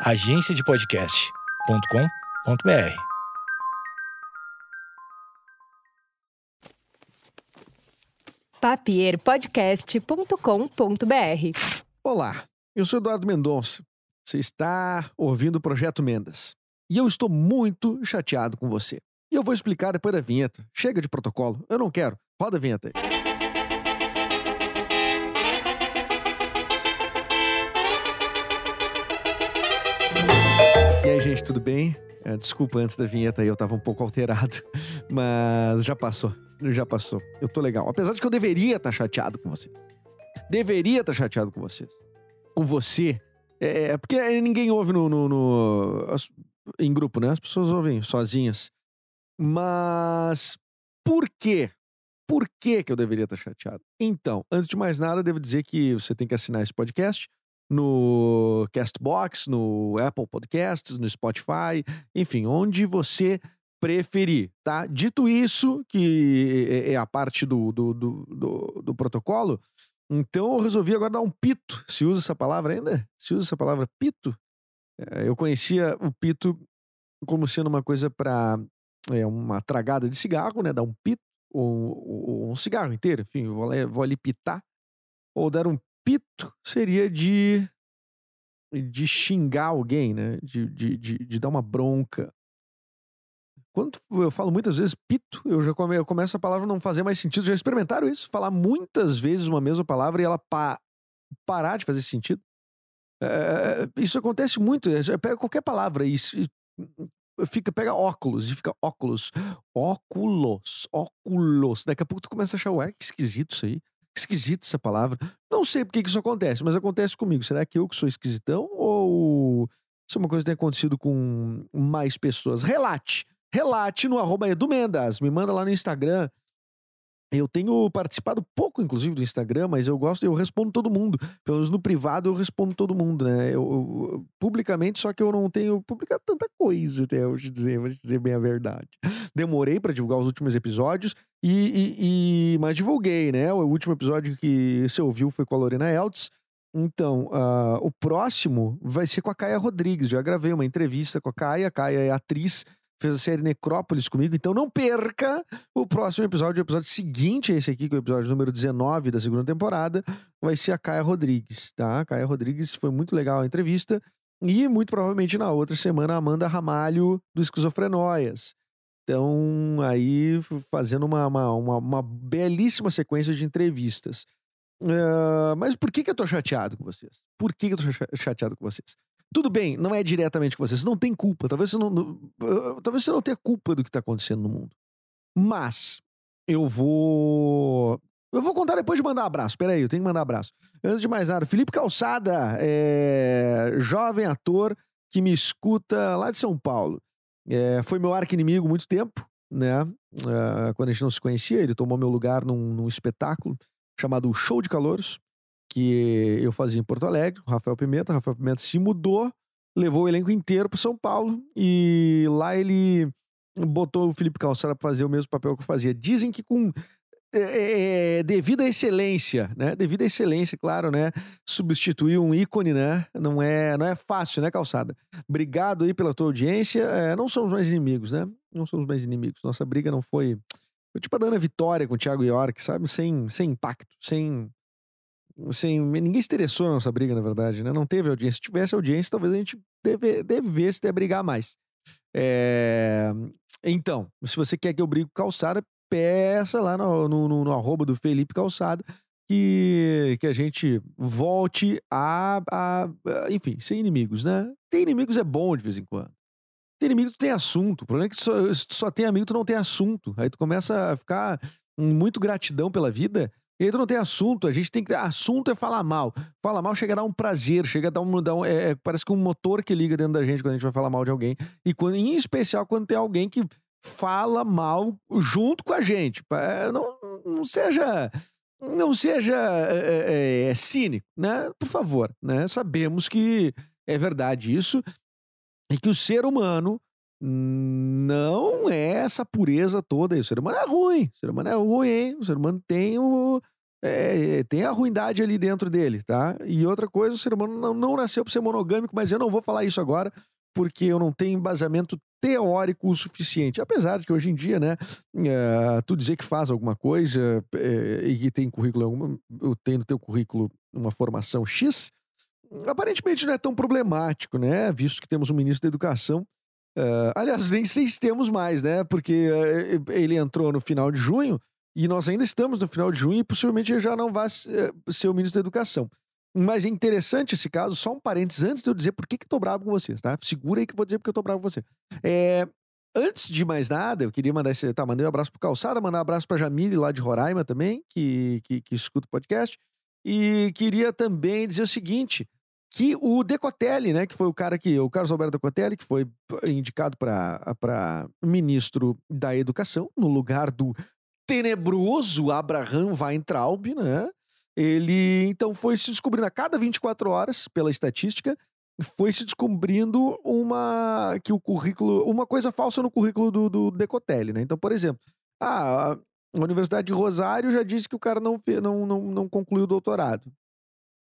agenciadepodcast.com.br. papierpodcast.com.br. Olá, eu sou Eduardo Mendonça. Você está ouvindo o Projeto Mendas. E eu estou muito chateado com você. E eu vou explicar depois da vinheta. Chega de protocolo, eu não quero. Roda a vinheta aí. Aí, gente, tudo bem? É, Desculpa antes da vinheta aí, eu tava um pouco alterado, mas já passou, já passou. Eu tô legal. Apesar de que eu deveria estar chateado com vocês. Deveria estar chateado com vocês. Com você. É, é, porque ninguém ouve no, no- no- em grupo, né? As pessoas ouvem sozinhas. Mas por quê? Por que, que eu deveria estar chateado? Então, antes de mais nada, devo dizer que você tem que assinar esse podcast no Castbox, no Apple Podcasts, no Spotify, enfim, onde você preferir, tá? Dito isso, que é- é a parte do, do, do, do- do protocolo, então eu resolvi agora dar um pito. Se usa essa palavra ainda? Se usa essa palavra pito? É, Eu conhecia o pito como sendo uma coisa para uma tragada de cigarro, né? Dar um pito, ou, ou um cigarro inteiro, enfim, vou, vou ali pitar. Ou dar um pito seria de de xingar alguém, né? De, de, de, de dar uma bronca. Quando eu falo muitas vezes pito, eu já come, eu começo a palavra não fazer mais sentido. Já experimentaram isso? Falar muitas vezes uma mesma palavra e ela pa- parar de fazer sentido? É, isso acontece muito. é, Pega qualquer palavra e, e fica, pega óculos e fica óculos. Óculos, óculos. Daqui a pouco tu começa a achar, ué, que esquisito isso aí. Que esquisito essa palavra. Não sei por que isso acontece, mas acontece comigo. Será que eu que sou esquisitão ou é uma coisa tem acontecido com mais pessoas? Relate. Relate no arroba. Me manda lá no Instagram. Eu tenho participado pouco, inclusive, do Instagram, mas eu gosto, eu respondo todo mundo. Pelo menos no privado eu respondo todo mundo, né? Eu, eu- publicamente, só que eu não tenho publicado tanta coisa até hoje, dizer, vou te dizer bem a verdade. Demorei pra divulgar os últimos episódios, e, e- e- mas divulguei, né? O último episódio que você ouviu foi com a Lorena Eltz. Então, ah, o próximo vai ser com a Caia Rodrigues. Já gravei uma entrevista com a Caia. A Caia é atriz, fez a série Necrópolis comigo. Então, não perca o próximo episódio. O episódio seguinte esse aqui, que é o episódio número 19 da segunda temporada, vai ser a Caia Rodrigues, tá? A Caia Rodrigues foi muito legal a entrevista. E muito provavelmente na outra semana, a Amanda Ramalho do Esquizofrenóias. Então, aí fazendo uma, uma, uma, uma belíssima sequência de entrevistas. Ah, mas por que, que eu tô chateado com vocês? Por que, que eu tô cha- chateado com vocês? Tudo bem, não é diretamente com vocês, você não tem culpa. Talvez você não, não- talvez você não tenha culpa do que tá acontecendo no mundo. Mas eu vou. Eu vou contar depois de mandar abraço. Peraí, eu tenho que mandar abraço. Antes de mais nada, Felipe Calçada, é, jovem ator que me escuta lá de São Paulo. É, foi meu arqui-inimigo muito tempo, né? Ah, quando a gente não se conhecia, ele tomou meu lugar num, num espetáculo chamado Show de Calouros, que eu fazia em Porto Alegre, com Rafael Pimenta. Rafael Pimenta se mudou, levou o elenco inteiro para São Paulo e lá ele botou o Felipe Calçada para fazer o mesmo papel que eu fazia. Dizem que com é, é, devido à excelência, né? Devido à excelência, claro, né? Substituir um ícone, né? Não é, não é fácil, né, Calçada? Obrigado aí pela tua audiência. É, não somos mais inimigos, né? Não somos mais inimigos. Nossa briga não foi. Foi tipo a Dana Vitória com o Thiago York, sabe? Sem, sem impacto, sem. Sem ninguém se interessou na nossa briga, na verdade, né? Não teve audiência. Se tivesse audiência, talvez a gente deve, devesse até brigar mais. É, Então, se você quer que eu brigue calçada, peça lá no, no, no- no arroba do Felipe Calçada que, que a gente volte a, a, a, enfim, ser inimigos, né? Ter inimigos é bom de vez em quando. Ter inimigo tu tem assunto. O problema é que só, se tu só tem amigo, tu não tem assunto. Aí tu começa a ficar muito gratidão pela vida. E tu não tem assunto. A gente tem que. Assunto é falar mal. Fala mal chega a dar um prazer, chega a dar um. Dar um é, é- parece que um motor que liga dentro da gente quando a gente vai falar mal de alguém. E quando, em especial quando tem alguém que fala mal junto com a gente. É, Não, não seja. Não seja é, é, cínico, né? Por favor, né? Sabemos que é verdade isso e que o ser humano não é essa pureza toda aí. O ser humano é ruim. O ser humano é ruim, hein? O ser humano tem o, é, tem a ruindade ali dentro dele, tá? E outra coisa, o ser humano não, não nasceu para ser monogâmico, mas eu não vou falar isso agora, porque eu não tenho embasamento teórico o suficiente. Apesar de que hoje em dia, né, uh, tu dizer que faz alguma coisa uh, e que tem currículo, alguma, eu tenho no teu currículo uma formação X, aparentemente não é tão problemático, né? Visto que temos um ministro da Educação. Uh, aliás, nem sei se temos mais, né? Porque ele entrou no final de junho e nós ainda estamos no final de junho e possivelmente ele já não vai ser o ministro da Educação. Mas é interessante esse caso, só um parênteses antes de eu dizer por que, que eu tô bravo com vocês, tá? Segura aí que eu vou dizer porque eu tô bravo com você. É, antes de mais nada, eu queria mandar esse. Tá, mandei um abraço pro Calçada, mandar um abraço pra Jamile lá de Roraima também, que, que, que escuta o podcast. E queria também dizer o seguinte: que o Decotelli, né, que foi o cara que, o Carlos Alberto Decotelli, que foi indicado para ministro da Educação, no lugar do tenebroso Abraham Weintraub, né? Ele então foi se descobrindo a cada 24 horas, pela estatística, foi se descobrindo uma que o currículo, uma coisa falsa no currículo do, do Decotelli, né? Então, por exemplo, ah, a Universidade de Rosário já disse que o cara não, não, não, não concluiu o doutorado.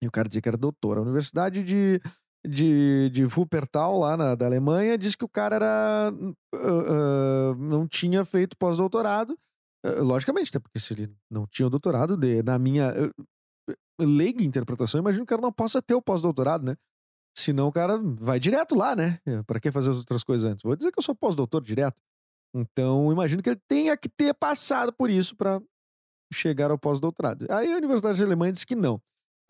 O cara dizia que era doutor. A Universidade de, de, de Wuppertal, lá na, da Alemanha, disse que o cara era, uh, uh, não tinha feito pós-doutorado. Uh, logicamente, né? Porque se ele não tinha o doutorado, de, na minha leiga interpretação, imagino que o cara não possa ter o pós-doutorado, né? Senão o cara vai direto lá, né? Para que fazer as outras coisas antes? Vou dizer que eu sou pós-doutor direto. Então, imagino que ele tenha que ter passado por isso para chegar ao pós-doutorado. Aí a Universidade de Alemanha disse que não.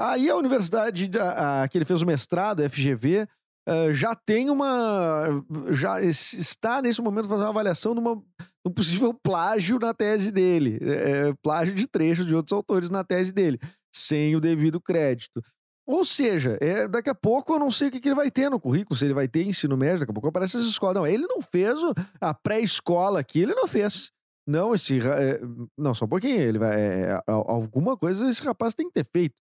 Aí a universidade a, a, que ele fez o mestrado, a FGV, uh, já tem uma. Já está nesse momento fazendo uma avaliação de uma, um possível plágio na tese dele. É, plágio de trechos de outros autores na tese dele sem o devido crédito. Ou seja, é, daqui a pouco eu não sei o que, que, ele vai ter no currículo, se ele vai ter ensino médio, daqui a pouco aparece essa escola. Não, ele não fez a pré-escola aqui, ele não fez. Não, esse. É, não, só um pouquinho. Ele vai, alguma coisa esse rapaz tem que ter feito.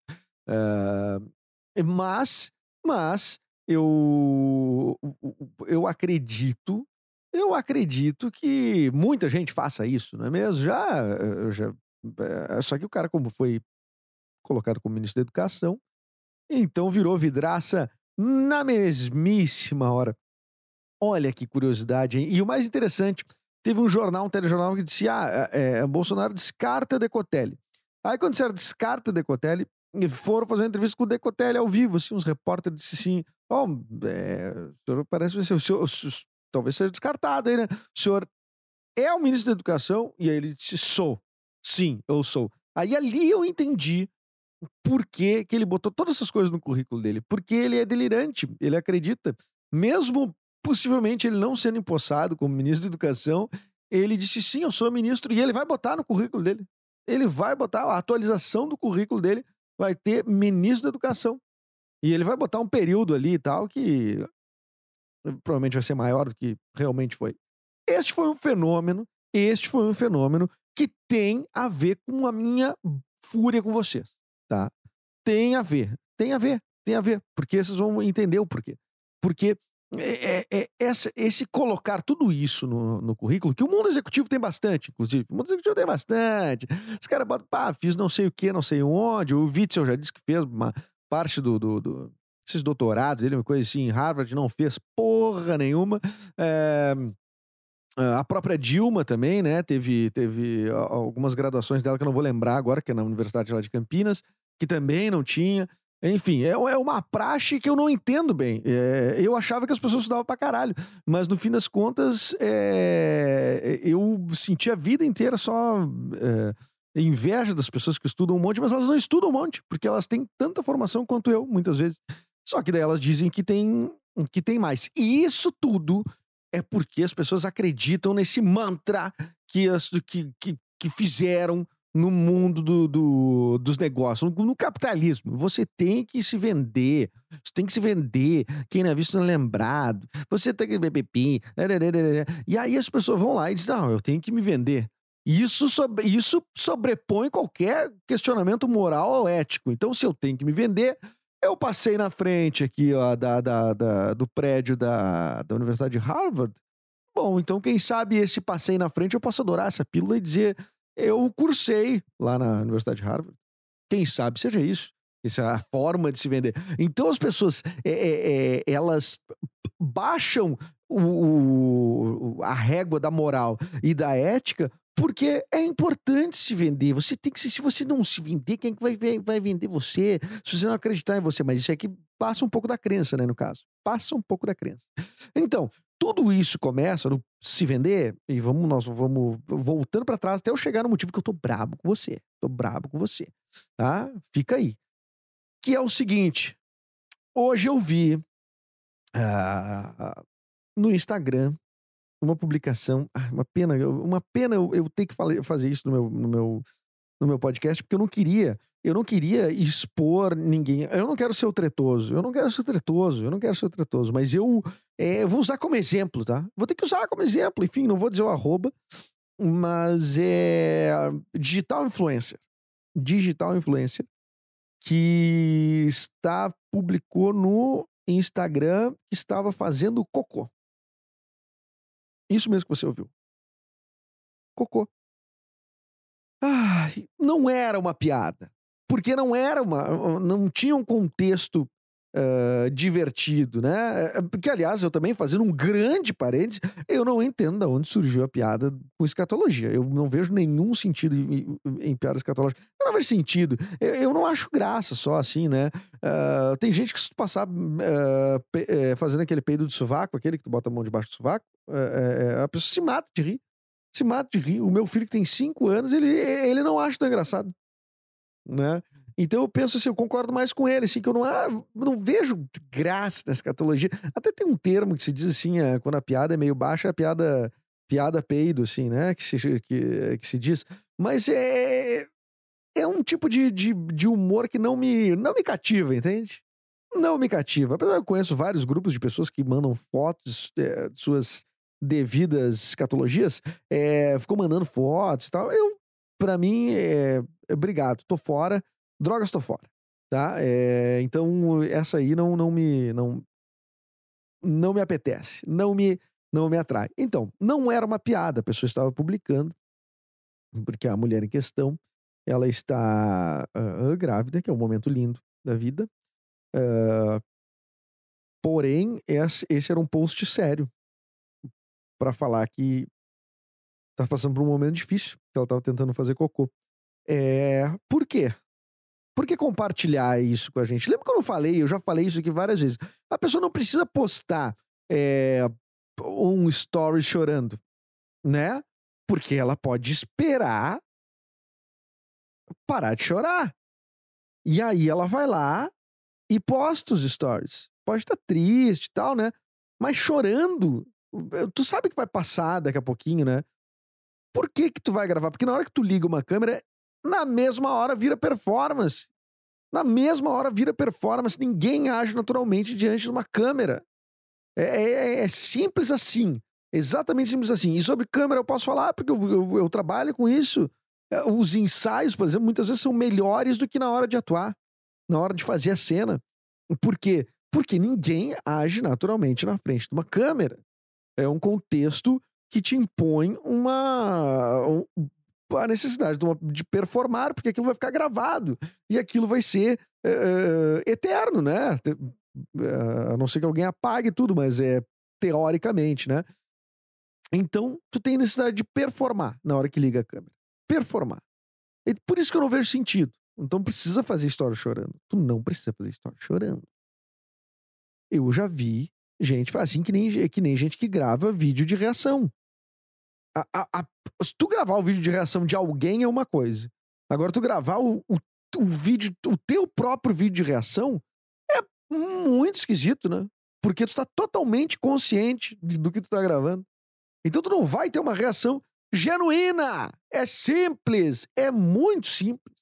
Uh, mas, mas, eu. Eu acredito. Eu acredito que muita gente faça isso, não é mesmo? Já. já é, só que o cara, como foi colocado como ministro da Educação. Então virou vidraça na mesmíssima hora. Olha que curiosidade, hein? E o mais interessante, teve um jornal, um telejornal que disse: ah, é, Bolsonaro descarta Decotelli. Aí quando disseram descarta Decotelli, foram fazer uma entrevista com o Decotelli ao vivo, assim, uns repórteres disseram assim, oh, é, o senhor parece ser, o senhor, o senhor, talvez seja descartado aí, né? O senhor é o ministro da Educação? E aí ele disse, sou. Sim, eu sou. Aí ali eu entendi por que, que ele botou todas essas coisas no currículo dele. Porque ele é delirante, ele acredita. Mesmo possivelmente ele não sendo empossado como ministro da Educação, ele disse sim, eu sou ministro, e ele vai botar no currículo dele. Ele vai botar a atualização do currículo dele, vai ter ministro da Educação. E ele vai botar um período ali e tal que provavelmente vai ser maior do que realmente foi. Este foi um fenômeno, este foi um fenômeno que tem a ver com a minha fúria com vocês tá? Tem a ver, tem a ver, tem a ver, porque vocês vão entender o porquê. Porque é, é, é essa, esse colocar tudo isso no, no, currículo, que o mundo executivo tem bastante, inclusive. O mundo executivo tem bastante. Os caras botam, pá, fiz não sei o que, não sei onde. O Witzel já disse que fez uma parte do, do, do esses doutorados, ele, uma coisa assim, em Harvard, não fez porra nenhuma. É, a própria Dilma também, né? Teve, teve algumas graduações dela que eu não vou lembrar agora, que é na Universidade lá de Campinas que também não tinha. Enfim, é, é uma praxe que eu não entendo bem. É, eu achava que as pessoas estudavam pra caralho, mas no fim das contas, é, eu senti a vida inteira só é, inveja das pessoas que estudam um monte, mas elas não estudam um monte, porque elas têm tanta formação quanto eu, muitas vezes. Só que daí elas dizem que tem, que tem mais. E isso tudo é porque as pessoas acreditam nesse mantra que, as, que, que, que fizeram no mundo do, do, dos negócios, no, no, capitalismo. Você tem que se vender, você tem que se vender. Quem não é visto não é lembrado. Você tem que beber E aí as pessoas vão lá e dizem: não, eu tenho que me vender. Isso, sobre, isso sobrepõe qualquer questionamento moral ou ético. Então, se eu tenho que me vender, eu passei na frente aqui ó, da, da, da, do prédio da, da Universidade de Harvard. Bom, então quem sabe esse passei na frente eu posso adorar essa pílula e dizer eu cursei lá na Universidade de Harvard. Quem sabe seja isso. Essa é a forma de se vender. Então as pessoas, é, é, é, elas baixam o, o, a régua da moral e da ética porque é importante se vender. Você tem que se, você não se vender, quem é que vai, vai vender você? Se você não acreditar em você, mas isso aqui passa um pouco da crença, né, no caso. Passa um pouco da crença. Então, tudo isso começa no se vender e vamos nós vamos voltando para trás até eu chegar no motivo que eu tô brabo com você. Tô brabo com você, tá? Fica aí. Que é o seguinte, hoje eu vi uh, no Instagram uma publicação, ah, uma pena, uma pena eu, eu ter que fazer isso no meu, no meu no meu podcast porque eu não queria eu não queria expor ninguém. Eu não quero ser o tretoso. Eu não quero ser tretoso. Eu não quero ser tretoso. Mas eu, é, vou usar como exemplo, tá? Vou ter que usar como exemplo. Enfim, não vou dizer o arroba. Mas é digital influencer. Digital influencer. Que está, publicou no Instagram que estava fazendo cocô. Isso mesmo que você ouviu. Cocô. Ah, não era uma piada porque não era uma. não tinha um contexto uh, divertido, né? Porque, aliás, eu também, fazendo um grande parênteses, eu não entendo de onde surgiu a piada com escatologia. Eu não vejo nenhum sentido em, em piada escatológica. Eu não vejo sentido. Eu, eu, não acho graça só assim, né? Uh, tem gente que se passar uh, pe, uh, fazendo aquele peido de sovaco, aquele que tu bota a mão debaixo do sovaco, a pessoa se mata de rir. Se mata de rir. O meu filho que tem cinco anos, ele, ele não acha tão engraçado né? Então eu penso assim, eu concordo mais com ele, assim, que eu não, ah, não vejo graça na escatologia. Até tem um termo que se diz assim, é, quando a piada é meio baixa, é a piada, piada peido, assim, né? Que se, que, que se diz. Mas é, é um tipo de, de, de humor que não me, não me cativa, entende? Não me cativa. Apesar de eu conheço vários grupos de pessoas que mandam fotos é, de suas devidas escatologias, é, ficou mandando fotos e tal. Eu, para mim, é, obrigado, tô fora. Drogas, tô fora. Tá? É, então, essa aí não, não me. Não, não me apetece. Não me, não me atrai. Então, não era uma piada. A pessoa estava publicando, porque a mulher em questão ela está uh, grávida, que é um momento lindo da vida. Uh, porém, esse, esse era um post sério para falar que tá passando por um momento difícil, que ela estava tentando fazer cocô. É, por quê? Por que compartilhar isso com a gente? Lembra que eu não falei? Eu já falei isso aqui várias vezes. A pessoa não precisa postar é, um story chorando, né? Porque ela pode esperar parar de chorar. E aí ela vai lá e posta os stories. Pode estar triste e tal, né? Mas chorando, tu sabe que vai passar daqui a pouquinho, né? Por que que tu vai gravar? Porque na hora que tu liga uma câmera, na mesma hora vira performance. Na mesma hora vira performance. Ninguém age naturalmente diante de uma câmera. É, é, é, é simples assim. Exatamente simples assim. E sobre câmera eu posso falar, porque eu, eu, eu trabalho com isso. É, os ensaios, por exemplo, muitas vezes são melhores do que na hora de atuar, na hora de fazer a cena. Por quê? Porque ninguém age naturalmente na frente de uma câmera. É um contexto que te impõe uma, a necessidade de, uma, de, performar, porque aquilo vai ficar gravado e aquilo vai ser uh, eterno, né? Uh, a não ser que alguém apague tudo, mas é teoricamente, né? Então, tu tem necessidade de performar na hora que liga a câmera. Performar. E por isso que eu não vejo sentido. Então precisa fazer história chorando. Tu não precisa fazer história chorando. Eu já vi gente assim que nem, que nem gente que grava vídeo de reação a, a, se tu gravar o vídeo de reação de alguém é uma coisa. Agora, tu gravar o, o, o vídeo, o teu próprio vídeo de reação é muito esquisito, né? Porque tu tá totalmente consciente do que tu tá gravando. Então tu não vai ter uma reação genuína. É simples. É muito simples.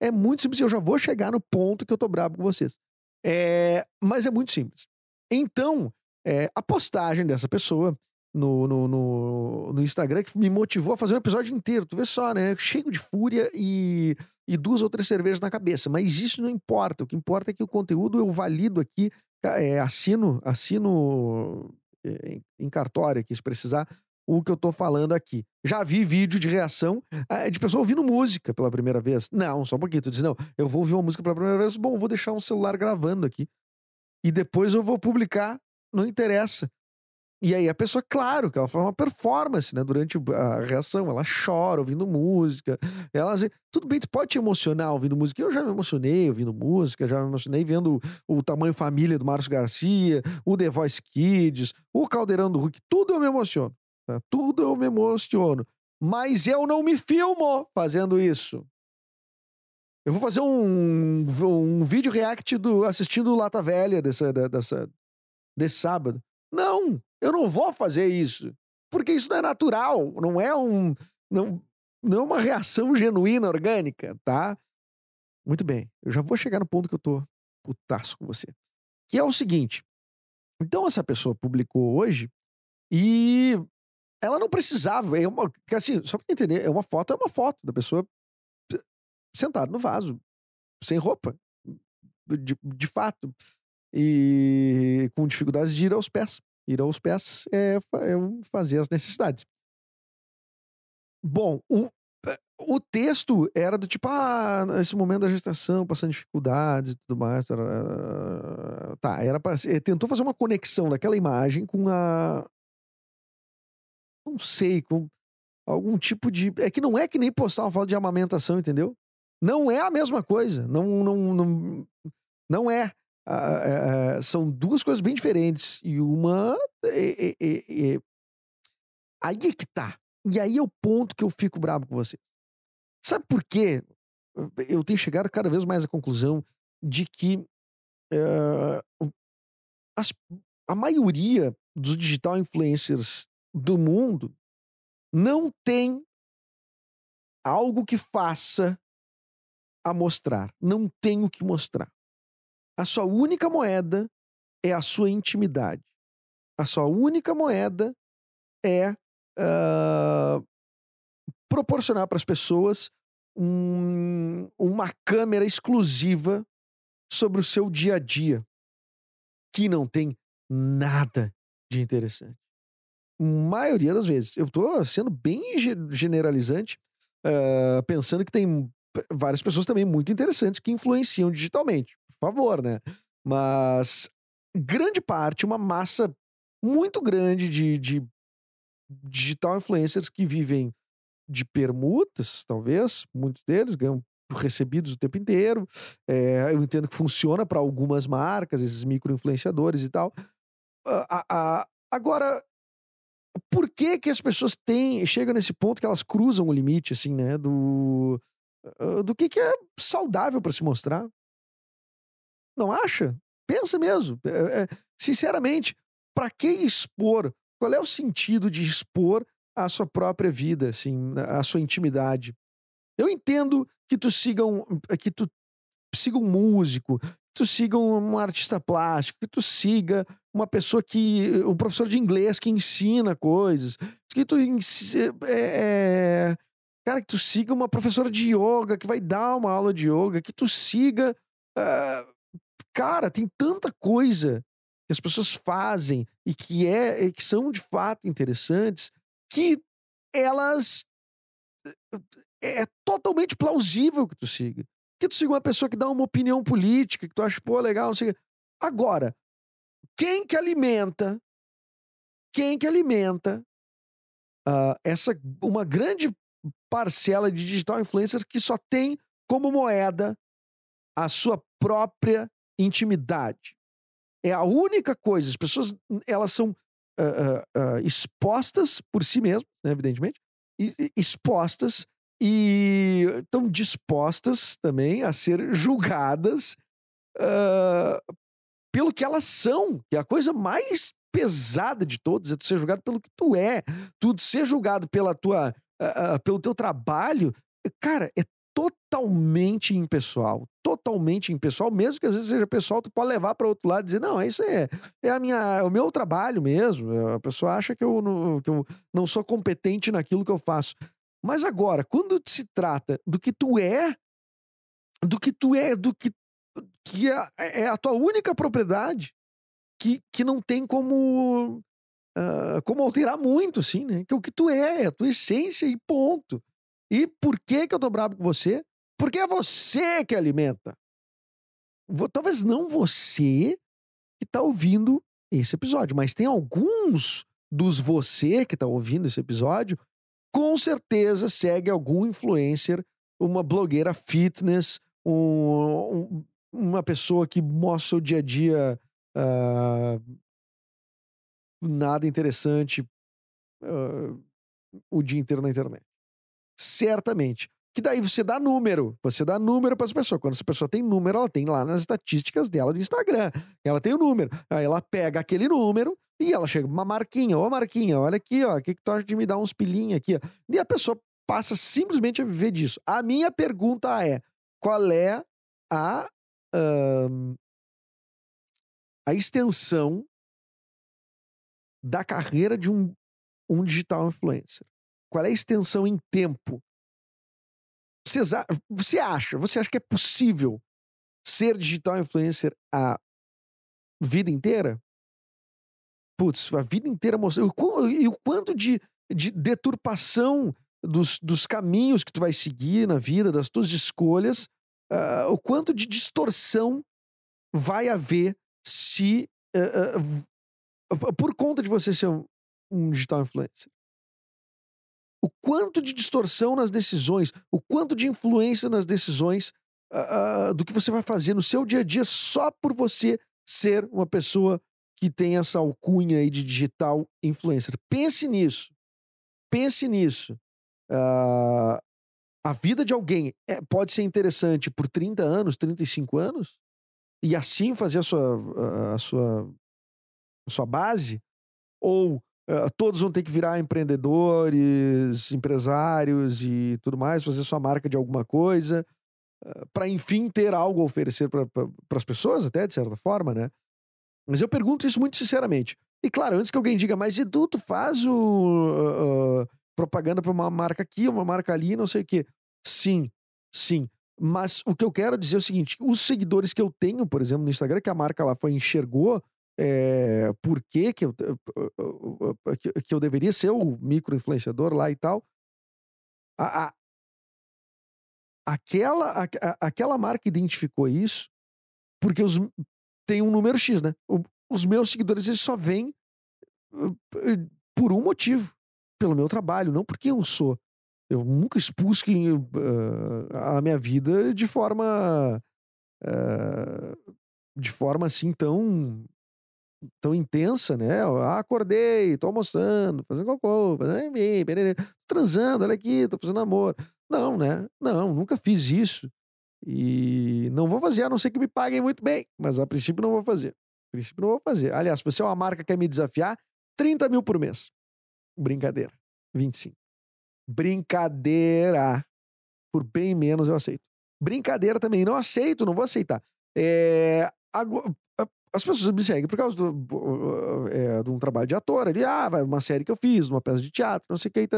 É muito simples. Eu já vou chegar no ponto que eu tô bravo com vocês. É, mas é muito simples. Então, é, a postagem dessa pessoa no, no, no, no, Instagram que me motivou a fazer um episódio inteiro. Tu vê só, né? Cheio de fúria e, e duas ou três cervejas na cabeça. Mas isso não importa. O que importa é que o conteúdo eu valido aqui, é, assino, assino é, em cartório aqui, se precisar, o que eu tô falando aqui. Já vi vídeo de reação eh, de pessoa ouvindo música pela primeira vez. Não, só um pouquinho. Tu diz, não, eu vou ouvir uma música pela primeira vez, bom, vou deixar um celular gravando aqui. E depois eu vou publicar, não interessa. E aí a pessoa, claro, que ela faz uma performance, né? Durante a reação, ela chora ouvindo música. Ela, tudo bem, tu pode te emocionar ouvindo música. Eu já me emocionei ouvindo música, já me emocionei vendo o tamanho família do Márcio Garcia, o The Voice Kids, o Caldeirão do Hulk. Tudo eu me emociono. Tá? Tudo eu me emociono. Mas eu não me filmo fazendo isso. Eu vou fazer um, um vídeo react do, assistindo Lata Velha dessa, dessa, desse sábado. Não, eu não vou fazer isso. Porque isso não é natural, não é um. Não, não é uma reação genuína, orgânica, tá? Muito bem, eu já vou chegar no ponto que eu tô putaço com você. Que é o seguinte. Então, essa pessoa publicou hoje e ela não precisava. É uma, assim, só pra entender, é uma foto, é uma foto da pessoa sentada no vaso, sem roupa, de, de fato, e com dificuldades de ir aos pés. Ir aos pés é, é fazer as necessidades. Bom, o, o texto era do tipo, ah, nesse momento da gestação, passando dificuldades e tudo mais. Tá, era pra, tentou fazer uma conexão daquela imagem com a. Não sei, com algum tipo de. É que não é que nem postar uma foto de amamentação, entendeu? Não é a mesma coisa. Não, não, não, não é. São duas coisas bem diferentes. E uma. Aí é que tá. E aí é o ponto que eu fico bravo com você. Sabe por quê? Eu tenho chegado cada vez mais à conclusão de que uh, as, a maioria dos digital influencers do mundo não tem algo que faça a mostrar. Não tem o que mostrar. A sua única moeda é a sua intimidade. A sua única moeda é uh, proporcionar para as pessoas um, uma câmera exclusiva sobre o seu dia a dia, que não tem nada de interessante. Maioria das vezes. Eu estou sendo bem generalizante, uh, pensando que tem várias pessoas também muito interessantes que influenciam digitalmente. Por favor, né? Mas grande parte, uma massa muito grande de, de digital influencers que vivem de permutas, talvez, muitos deles ganham recebidos o tempo inteiro. É, eu entendo que funciona para algumas marcas, esses micro-influenciadores e tal. agora, por que que as pessoas têm, chegam nesse ponto que elas cruzam o limite, assim, né, do do que, que é saudável para se mostrar. Não acha? Pensa mesmo. É, é, sinceramente, para que expor? Qual é o sentido de expor a sua própria vida, assim, a sua intimidade? Eu entendo que tu siga um, que tu siga um músico, que tu siga um artista plástico, que tu siga uma pessoa que. um professor de inglês que ensina coisas, que tu. É, é, Cara, que tu siga uma professora de yoga que vai dar uma aula de yoga, que tu siga. Uh, cara, tem tanta coisa que as pessoas fazem e que, é, que são de fato interessantes que elas. É, é totalmente plausível que tu siga. Que tu siga uma pessoa que dá uma opinião política, que tu acha, pô, legal, não sei. Agora, quem que alimenta, quem que alimenta uh, essa uma grande parcela de digital influencers que só tem como moeda a sua própria intimidade. É a única coisa. As pessoas elas são uh, uh, uh, expostas por si mesmas, né, evidentemente, e, expostas e estão dispostas também a ser julgadas pelo que elas são, que é a coisa mais pesada de todas é tu ser julgado pelo que tu é, tu ser julgado pela tua uh, pelo teu trabalho, cara, é totalmente impessoal, totalmente impessoal, mesmo que às vezes seja pessoal, tu pode levar para outro lado e dizer, não, isso é, é a minha, é o meu trabalho mesmo. A pessoa acha que eu, não, que eu não sou competente naquilo que eu faço. Mas agora, quando se trata do que tu é, do que tu é, do que, que é, é a tua única propriedade, que, que não tem como uh, como alterar muito, assim, né? Que é o que tu é, a tua essência e ponto. E por que que eu tô bravo com você? Porque é você que alimenta. Talvez não você que tá ouvindo esse episódio, mas tem alguns dos você que tá ouvindo esse episódio, com certeza segue algum influencer, uma blogueira fitness, um, um, uma pessoa que mostra o dia a dia uh, nada interessante uh, o dia inteiro na internet. Certamente. Que daí você dá número. Você dá número para as pessoas. Quando essa pessoa tem número, ela tem lá nas estatísticas dela do Instagram. Ela tem o número. Aí ela pega aquele número e ela chega uma marquinha. Ô, Marquinha, olha aqui, ó. O que, que tu acha de me dar uns pilinhos aqui? E a pessoa passa simplesmente a viver disso. A minha pergunta é: qual é a, uh, a extensão da carreira de um, um digital influencer? Qual é a extensão em tempo? você acha, você acha que é possível ser digital influencer a vida inteira? Putz, a vida inteira mostrando. E o quanto de, de deturpação dos, dos caminhos que tu vai seguir na vida, das tuas escolhas, uh, o quanto de distorção vai haver se. Uh, uh, por conta de você ser um, um digital influencer o quanto de distorção nas decisões, o quanto de influência nas decisões uh, uh, do que você vai fazer no seu dia a dia só por você ser uma pessoa que tem essa alcunha aí de digital influencer. Pense nisso. Pense nisso. Uh, a vida de alguém é, pode ser interessante por 30 anos, 35 anos, e assim fazer a sua, a sua, a sua base, ou Uh, todos vão ter que virar empreendedores, empresários e tudo mais, fazer sua marca de alguma coisa, eh, para enfim ter algo a oferecer para as pessoas, até de certa forma, né? Mas eu pergunto isso muito sinceramente. E claro, antes que alguém diga, mas Edu, tu faz o, uh, propaganda para uma marca aqui, uma marca ali, não sei o quê. Sim, sim. Mas o que eu quero dizer é o seguinte: os seguidores que eu tenho, por exemplo, no Instagram, que a marca lá foi enxergou, é, por que, que, eu, que eu deveria ser o micro-influenciador lá e tal. A, a, aquela, a, aquela marca identificou isso porque os, tem um número X, né? O, os meus seguidores eles só vêm por um motivo, pelo meu trabalho, não porque eu sou. Eu nunca expus quem, uh, a minha vida de forma. Uh, de forma assim tão tão intensa, né? Ah, acordei, tô almoçando, fazendo cocô, fazendo transando, olha aqui, tô fazendo amor. Não, né? Não, nunca fiz isso. E não vou fazer, a não ser que me paguem muito bem. Mas a princípio não vou fazer. A princípio não vou fazer. Aliás, se você é uma marca que quer me desafiar, 30 mil por mês. Brincadeira. 25. Brincadeira. Por bem menos eu aceito. Brincadeira também. Não aceito, não vou aceitar. É, agora, as pessoas me seguem por causa do, é, de um trabalho de ator ali, ah, uma série que eu fiz, uma peça de teatro, não sei o que.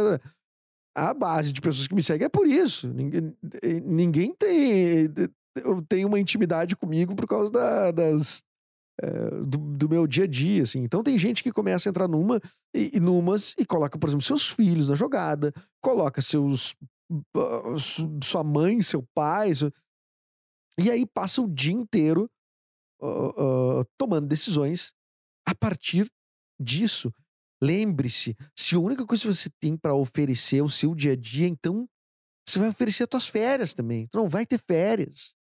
A base de pessoas que me seguem é por isso. Ninguém, ninguém tem, tem uma intimidade comigo por causa da, das, é, do, do, meu dia a dia, assim. Então tem gente que começa a entrar numa e, e numas e coloca, por exemplo, seus filhos na jogada, coloca seus sua mãe, seu pai, seu... e aí passa o dia inteiro uh, tomando decisões a partir disso. Lembre-se, se a única coisa que você tem para oferecer é o seu dia a dia, então você vai oferecer as suas férias também. Tu não vai ter férias.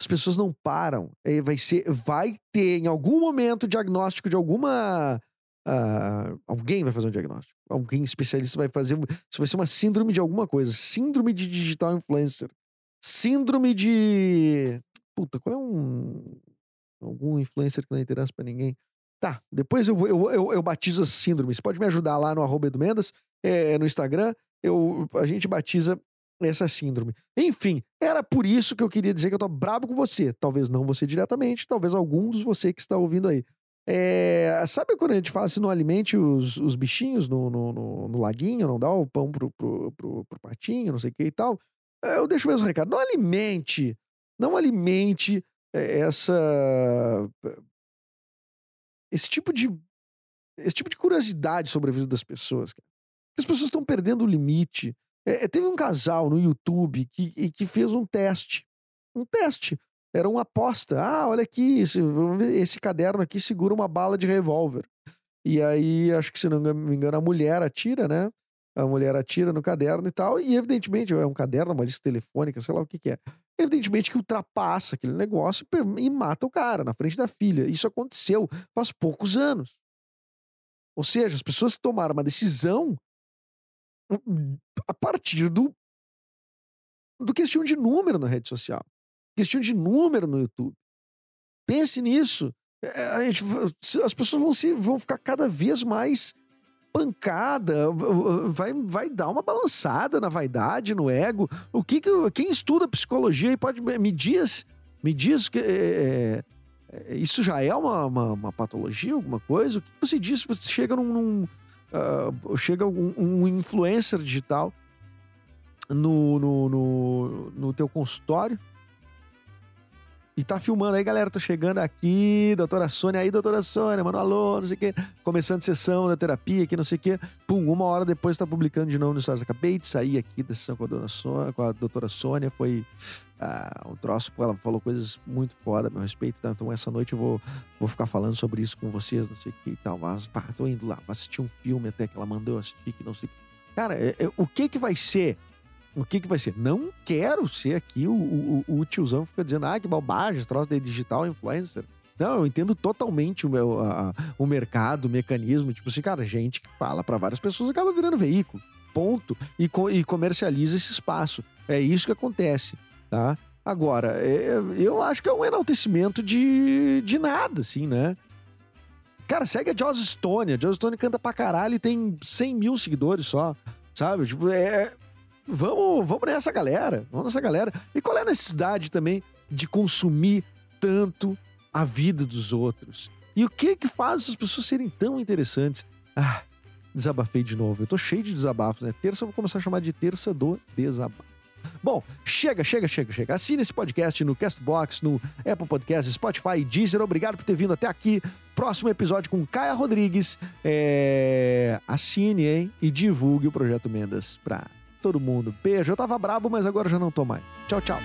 As pessoas não param. É, vai ser, vai ter em algum momento diagnóstico de alguma Uh, alguém vai fazer um diagnóstico. Alguém especialista vai fazer. Isso vai ser uma síndrome de alguma coisa. Síndrome de digital influencer. Síndrome de. Puta, qual é um. Algum influencer que não interessa pra ninguém. Tá, depois eu, eu, eu, eu batizo as síndromes. Pode me ajudar lá no arroba Edu Mendes, é, no Instagram. Eu, a gente batiza essa síndrome. Enfim, era por isso que eu queria dizer que eu tô brabo com você. Talvez não você diretamente, talvez algum dos você que está ouvindo aí. É, sabe quando a gente fala assim, não alimente os, os bichinhos no, no, no, no, laguinho, não dá o pão pro, pro, pro, pro patinho, não sei o que e tal? Eu deixo o mesmo recado. Não alimente não alimente essa esse tipo de esse tipo de curiosidade sobre a vida das pessoas. As pessoas estão perdendo o limite. É, é, teve um casal no YouTube que, que fez um teste. Um teste. Era uma aposta. Ah, olha aqui, esse, esse caderno aqui segura uma bala de revólver. E aí, acho que se não me engano, a mulher atira, né? A mulher atira no caderno e tal. E evidentemente, é um caderno, uma lista telefônica, sei lá o que, que é. Evidentemente que ultrapassa aquele negócio e mata o cara na frente da filha. Isso aconteceu faz poucos anos. Ou seja, as pessoas tomaram uma decisão hum, a partir do, do questão de número na rede social. Questão de número no YouTube. Pense nisso. É, gente, as pessoas vão, se, vão ficar cada vez mais pancada, vai, vai dar uma balançada na vaidade, no ego. O que, que quem estuda psicologia e pode me diz, me diz que é, é, isso já é uma, uma, uma, patologia, alguma coisa? O que você diz? Você chega num, num uh, chega um, um, influencer digital no, no, no, no teu consultório e tá filmando aí, galera. Tô chegando aqui, doutora Sônia aí, doutora Sônia, mano, alô, não sei o quê. Começando sessão da terapia aqui, não sei o quê. Pum, uma hora depois tá publicando de novo no Stories. Acabei de sair aqui da sessão com a, dona Sônia, com a doutora Sônia. Foi ah, um troço, ela falou coisas muito foda a meu respeito. Tá? Então essa noite eu vou, vou ficar falando sobre isso com vocês, não sei o que e tal. Mas, pá, tô indo lá, vou assistir um filme até que ela mandou assistir, que não sei o que. Cara, é, é, o que que vai ser o que que vai ser? Não quero ser aqui o, o, o tiozão que fica dizendo, ah, que bobagem, esse troço de digital influencer. Não, eu entendo totalmente o, meu, a, o mercado, o mecanismo. Tipo assim, cara, gente que fala para várias pessoas acaba virando veículo. Ponto. E, co e comercializa esse espaço. É isso que acontece, tá? Agora, é, eu acho que é um enaltecimento de, de nada, assim, né? Cara, segue a Joss Stone. A Joss Stone canta pra caralho e tem 100 mil seguidores só, sabe? Tipo, é, Vamos, vamos nessa galera, vamos nessa galera. E qual é a necessidade também de consumir tanto a vida dos outros? E o que que faz essas pessoas serem tão interessantes? Ah, desabafei de novo. Eu tô cheio de desabafos, né? Terça eu vou começar a chamar de terça do desabafo. Bom, chega, chega, chega, chega. Assine esse podcast no Castbox, no Apple Podcasts, Spotify Deezer. Obrigado por ter vindo até aqui. Próximo episódio com Caia Rodrigues. É... Assine, hein? E divulgue o Projeto Mendas pra todo mundo. Beijo. Eu tava brabo, mas agora já não tô mais. Tchau, tchau.